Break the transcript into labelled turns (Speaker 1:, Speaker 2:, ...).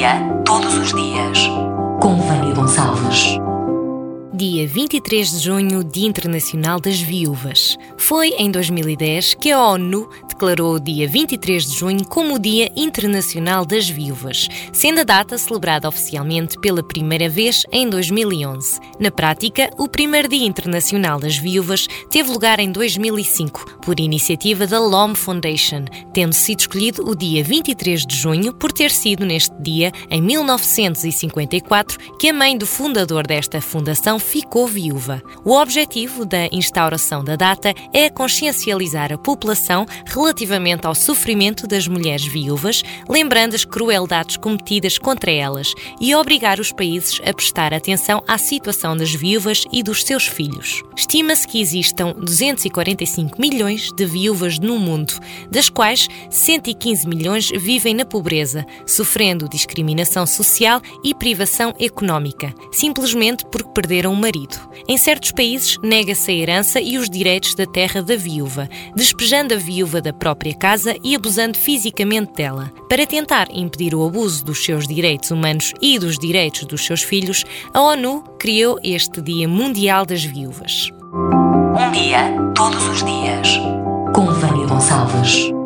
Speaker 1: dia, todos os dias. 23 de junho, Dia Internacional das Viúvas. Foi em 2010 que a ONU declarou o dia 23 de junho como o Dia Internacional das Viúvas, sendo a data celebrada oficialmente pela primeira vez em 2011. Na prática, o primeiro Dia Internacional das Viúvas teve lugar em 2005, por iniciativa da LOM Foundation, tendo sido escolhido o dia 23 de junho por ter sido neste dia, em 1954, que a mãe do fundador desta fundação ficou viúva. O objetivo da instauração da data é consciencializar a população relativamente ao sofrimento das mulheres viúvas, lembrando as crueldades cometidas contra elas e obrigar os países a prestar atenção à situação das viúvas e dos seus filhos. Estima-se que existam 245 milhões de viúvas no mundo, das quais 115 milhões vivem na pobreza, sofrendo discriminação social e privação económica, simplesmente porque perderam o Em certos países, nega-se a herança e os direitos da terra da viúva, despejando a viúva da própria casa e abusando fisicamente dela. Para tentar impedir o abuso dos seus direitos humanos e dos direitos dos seus filhos, a ONU criou este Dia Mundial das Viúvas.
Speaker 2: Um dia, todos os dias. Com Vânia Gonçalves.